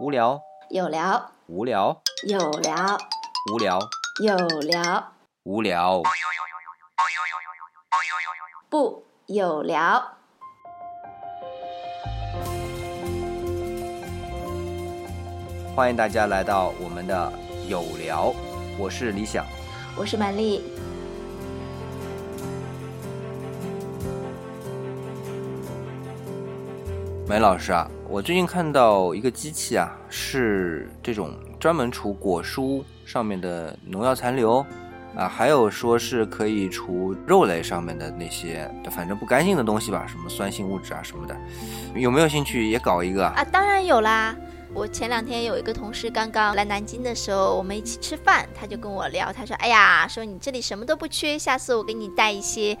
无聊，有聊，无聊，有聊，无聊，有聊，无聊。不有聊。欢迎大家来到我们的有聊，我是李想。我是曼丽，梅老师啊，我最近看到一个机器啊，是这种专门除果蔬上面的农药残留啊，还有说是可以除肉类上面的那些反正不干净的东西吧，什么酸性物质啊什么的。有没有兴趣也搞一个啊？啊，当然有啦！我前两天有一个同事刚刚来南京的时候，我们一起吃饭，他就跟我聊，他说：“哎呀，说你这里什么都不缺，下次我给你带一些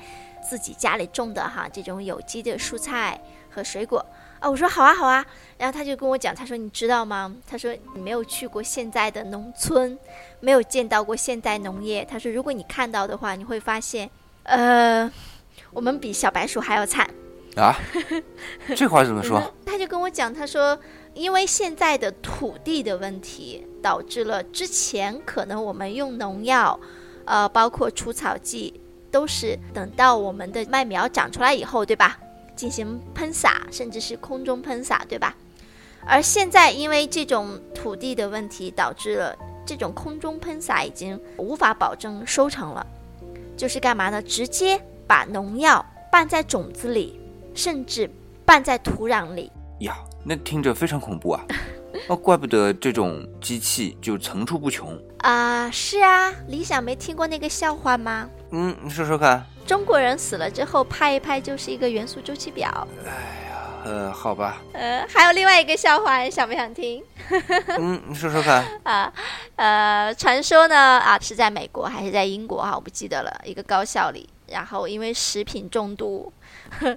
自己家里种的哈，这种有机的蔬菜和水果。”啊，我说好啊好啊，然后他就跟我讲，他说你知道吗？他说你没有去过现在的农村，没有见到过现代农业。他说如果你看到的话，你会发现，呃，我们比小白鼠还要惨。啊，这话怎么说？他就跟我讲，他说，因为现在的土地的问题，导致了之前可能我们用农药，呃，包括除草剂，都是等到我们的麦苗长出来以后，对吧？进行喷洒，甚至是空中喷洒，对吧？而现在因为这种土地的问题，导致了这种空中喷洒已经无法保证收成了，就是干嘛呢？直接把农药拌在种子里。甚至拌在土壤里呀，那听着非常恐怖啊！哦，怪不得这种机器就层出不穷啊！是啊，李想没听过那个笑话吗？嗯，你说说看。中国人死了之后拍一拍就是一个元素周期表。哎呀，呃，好吧。呃，还有另外一个笑话，你想不想听？嗯，你说说看。啊，呃，传说呢啊，是在美国还是在英国哈？我不记得了。一个高校里，然后因为食品中毒。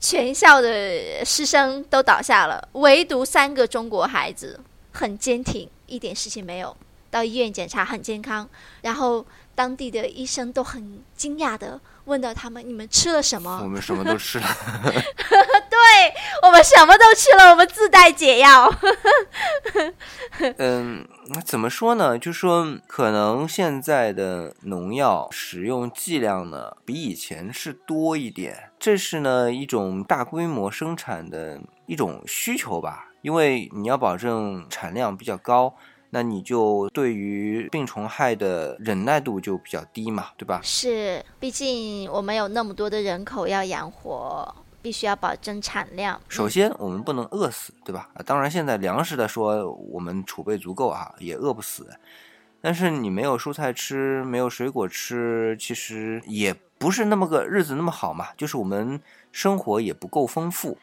全校的师生都倒下了，唯独三个中国孩子很坚挺，一点事情没有。到医院检查很健康，然后当地的医生都很惊讶的问到他们：“你们吃了什么？”我们什么都吃了。对我们什么都吃了，我们自带解药。嗯，怎么说呢？就说可能现在的农药使用剂量呢，比以前是多一点。这是呢一种大规模生产的一种需求吧，因为你要保证产量比较高。那你就对于病虫害的忍耐度就比较低嘛，对吧？是，毕竟我们有那么多的人口要养活，必须要保证产量。首先，我们不能饿死，对吧？当然，现在粮食的说我们储备足够啊，也饿不死。但是你没有蔬菜吃，没有水果吃，其实也不是那么个日子那么好嘛，就是我们生活也不够丰富。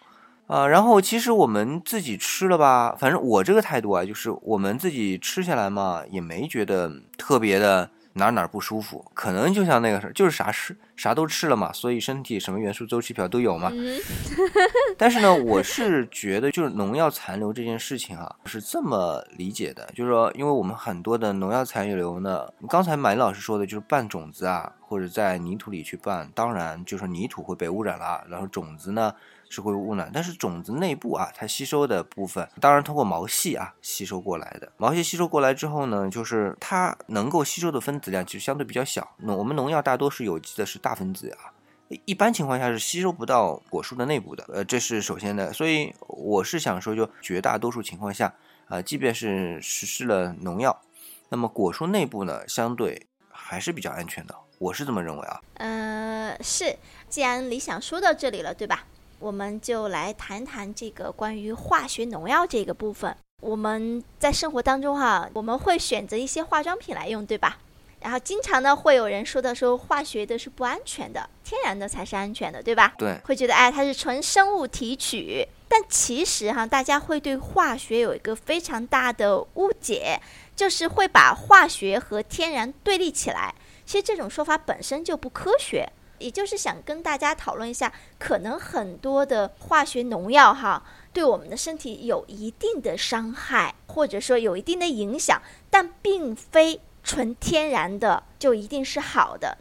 啊，然后其实我们自己吃了吧，反正我这个态度啊，就是我们自己吃下来嘛，也没觉得特别的哪哪不舒服，可能就像那个事儿，就是啥吃啥都吃了嘛，所以身体什么元素周期表都有嘛。但是呢，我是觉得就是农药残留这件事情啊，是这么理解的，就是说，因为我们很多的农药残留呢，刚才马老师说的就是拌种子啊，或者在泥土里去拌，当然就是泥土会被污染了，然后种子呢。是会污染，但是种子内部啊，它吸收的部分，当然通过毛细啊吸收过来的。毛细吸收过来之后呢，就是它能够吸收的分子量其实相对比较小。那我们农药大多是有机的，是大分子啊，一般情况下是吸收不到果树的内部的。呃，这是首先的。所以我是想说，就绝大多数情况下啊，即便是实施了农药，那么果树内部呢，相对还是比较安全的。我是这么认为啊。呃，是，既然理想说到这里了，对吧？我们就来谈谈这个关于化学农药这个部分。我们在生活当中哈，我们会选择一些化妆品来用，对吧？然后经常呢会有人说到说化学的是不安全的，天然的才是安全的，对吧？对。会觉得哎，它是纯生物提取。但其实哈，大家会对化学有一个非常大的误解，就是会把化学和天然对立起来。其实这种说法本身就不科学。也就是想跟大家讨论一下，可能很多的化学农药哈，对我们的身体有一定的伤害，或者说有一定的影响，但并非纯天然的就一定是好的，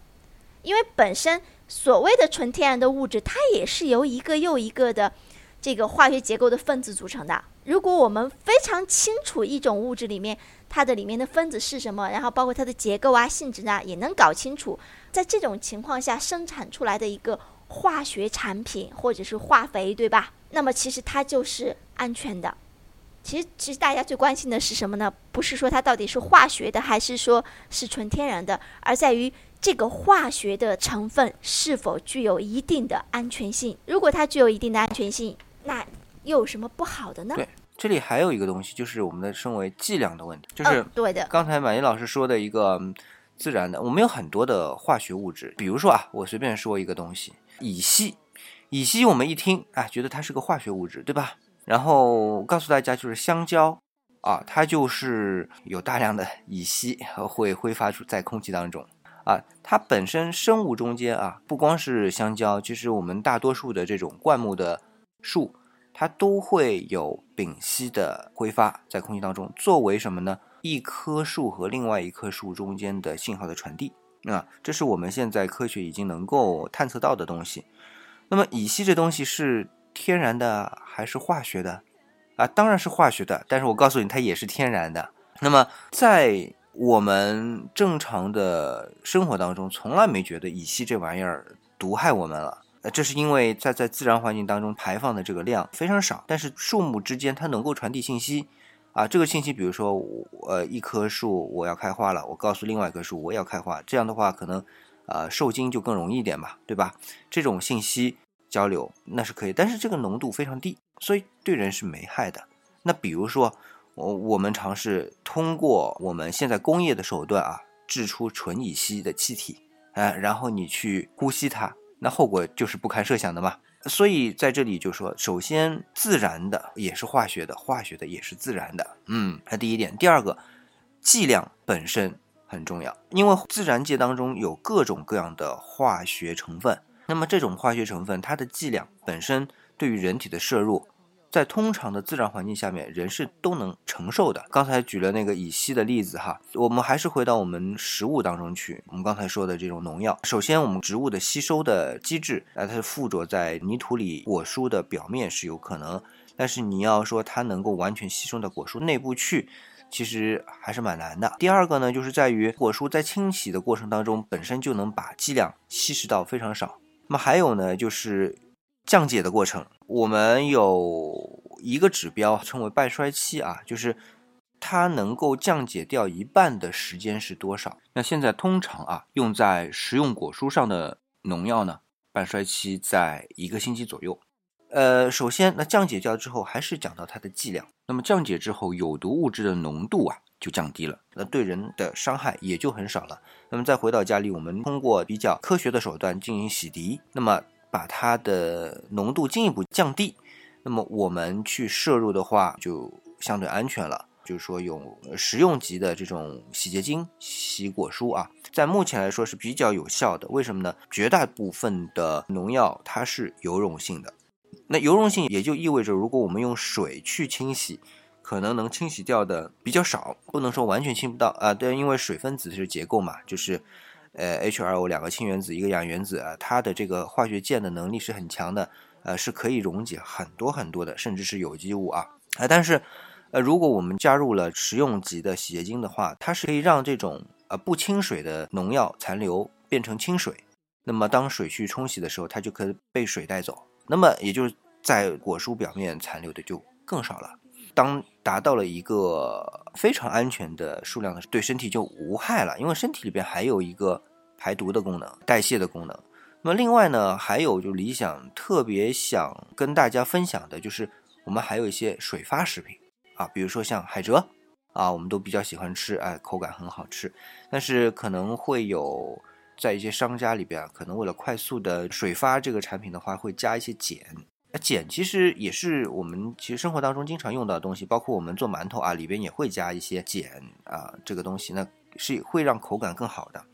因为本身所谓的纯天然的物质，它也是由一个又一个的这个化学结构的分子组成的。如果我们非常清楚一种物质里面它的里面的分子是什么，然后包括它的结构啊、性质啊，也能搞清楚，在这种情况下生产出来的一个化学产品或者是化肥，对吧？那么其实它就是安全的。其实，其实大家最关心的是什么呢？不是说它到底是化学的还是说是纯天然的，而在于这个化学的成分是否具有一定的安全性。如果它具有一定的安全性，那又有什么不好的呢？这里还有一个东西，就是我们的称为剂量的问题，就是嗯、对的，刚才满意老师说的一个嗯自然的，我们有很多的化学物质，比如说啊，我随便说一个东西，乙烯，乙烯我们一听啊，觉得它是个化学物质，对吧？然后告诉大家，就是香蕉啊，它就是有大量的乙烯会挥发出在空气当中啊。它本身生物中间啊，不光是香蕉，其实我们大多数的这种灌木的树，它都会有丙烯的挥发在空气当中，作为什么呢？一棵树和另外一棵树中间的信号的传递啊，这是我们现在科学已经能够探测到的东西。那么乙烯这东西是天然的还是化学的？啊，当然是化学的，但是我告诉你，它也是天然的。那么在我们正常的生活当中，从来没觉得乙烯这玩意儿毒害我们了。呃，这是因为在在自然环境当中排放的这个量非常少，但是树木之间它能够传递信息。啊，这个信息，比如说我，呃，一棵树我要开花了，我告诉另外一棵树我也要开花，这样的话可能，呃，受精就更容易一点吧，对吧？这种信息交流那是可以，但是这个浓度非常低，所以对人是没害的。那比如说，我我们尝试通过我们现在工业的手段啊，制出纯乙烯的气体，啊，然后你去呼吸它，那后果就是不堪设想的嘛。所以在这里就说，首先自然的也是化学的，化学的也是自然的，嗯，那第一点。第二个，剂量本身很重要，因为自然界当中有各种各样的化学成分，那么这种化学成分它的剂量本身对于人体的摄入，在通常的自然环境下面，人是都能承受的。刚才举了那个乙烯的例子哈，我们还是回到我们食物当中去。我们刚才说的这种农药，首先我们植物的吸收的机制，啊，它附着在泥土里果蔬的表面是有可能，但是你要说它能够完全吸收到果蔬内部去，其实还是蛮难的。第二个呢，就是在于果蔬在清洗的过程当中，本身就能把剂量稀释到非常少。那么还有呢，就是降解的过程，我们有一个指标称为半衰期啊，就是它能够降解掉一半的时间是多少？那现在通常啊，用在食用果蔬上的农药呢，半衰期在一个星期左右。呃，首先，那降解掉之后，还是讲到它的剂量。那么降解之后，有毒物质的浓度啊就降低了，那对人的伤害也就很少了。那么再回到家里，我们通过比较科学的手段进行洗涤，那么把它的浓度进一步降低，那么我们去摄入的话就相对安全了。就是说，用食用级的这种洗洁精洗果蔬啊，在目前来说是比较有效的。为什么呢？绝大部分的农药它是油溶性的。那油溶性也就意味着，如果我们用水去清洗，可能能清洗掉的比较少，不能说完全清不到啊。对，因为水分子是结构嘛，就是呃 H2O 两个氢原子一个氧原子啊，它的这个化学键的能力是很强的，呃，是可以溶解很多很多的，甚至是有机物啊啊。但是呃，如果我们加入了食用级的洗洁精的话，它是可以让这种呃不清水的农药残留变成清水，那么当水去冲洗的时候，它就可以被水带走。那么也就是在果蔬表面残留的就更少了。当达到了一个非常安全的数量的时候，对身体就无害了，因为身体里边还有一个排毒的功能、代谢的功能。那么另外呢，还有就理想特别想跟大家分享的就是，我们还有一些水发食品啊，比如说像海蜇啊，我们都比较喜欢吃，哎，口感很好吃，但是可能会有。在一些商家里边，可能为了快速的水发这个产品的话，会加一些碱。那碱其实也是我们其实生活当中经常用到的东西，包括我们做馒头啊，里边也会加一些碱啊，这个东西那是会让口感更好的。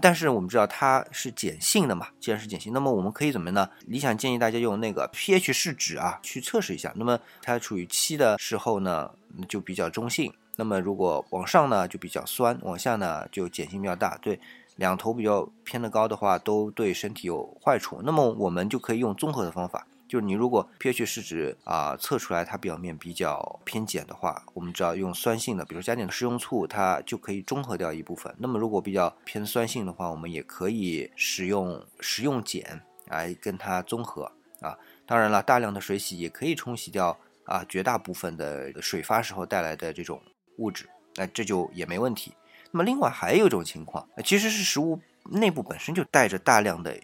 但是我们知道它是碱性的嘛，既然是碱性，那么我们可以怎么呢？理想建议大家用那个 pH 试纸啊去测试一下。那么它处于七的时候呢，就比较中性；那么如果往上呢，就比较酸；往下呢，就碱性比较大。对。两头比较偏的高的话，都对身体有坏处。那么我们就可以用综合的方法就是你如果 pH 试纸啊、测出来它表面比较偏碱的话，我们只要用酸性的，比如加点食用醋，它就可以中和掉一部分。那么如果比较偏酸性的话，我们也可以使用食用碱来跟它综合啊。当然了，大量的水洗也可以冲洗掉啊绝大部分的水发时候带来的这种物质，那这就也没问题。那么另外还有一种情况，其实是食物内部本身就带着大量的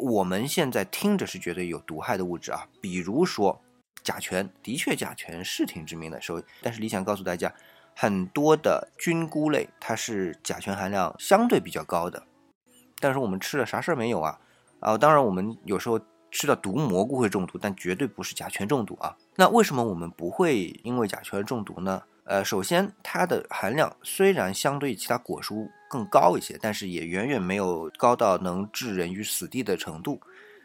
我们现在听着是觉得有毒害的物质啊，比如说甲醛，的确甲醛是挺致命的，所以但是理想告诉大家，很多的菌菇类它是甲醛含量相对比较高的，但是我们吃了啥事儿没有啊？啊，当然我们有时候吃到毒蘑菇会中毒，但绝对不是甲醛中毒啊。那为什么我们不会因为甲醛而中毒呢？呃，首先它的含量虽然相对其他果蔬更高一些，但是也远远没有高到能置人于死地的程度。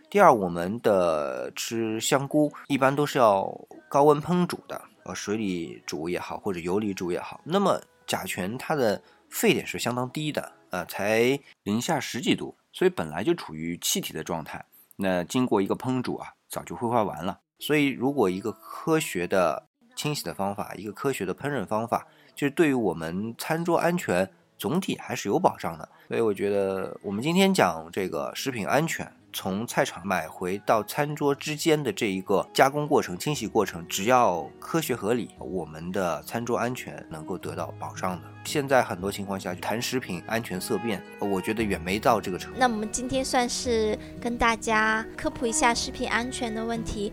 第二，我们的吃香菇一般都是要高温烹煮的，呃，水里煮也好，或者油里煮也好。那么甲醛它的沸点是相当低的，呃，才零下十几度，所以本来就处于气体的状态。那经过一个烹煮啊，早就挥发完了。所以，如果一个科学的清洗的方法，一个科学的烹饪方法，就是对于我们餐桌安全总体还是有保障的。所以，我觉得我们今天讲这个食品安全，从菜场买回到餐桌之间的这一个加工过程、清洗过程，只要科学合理，我们的餐桌安全能够得到保障的。现在很多情况下谈食品安全色变，我觉得远没到这个程度。那我们今天算是跟大家科普一下食品安全的问题。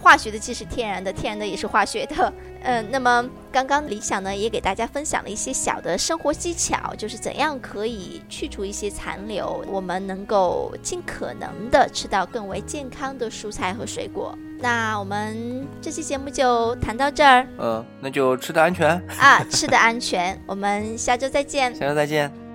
化学的既是天然的，天然的也是化学的。嗯，那么刚刚理想呢也给大家分享了一些小的生活技巧，就是怎样可以去除一些残留，我们能够尽可能的吃到更为健康的蔬菜和水果。那我们这期节目就谈到这儿呃，那就吃的安全，啊，吃的安全，我们下周再见。下周再见。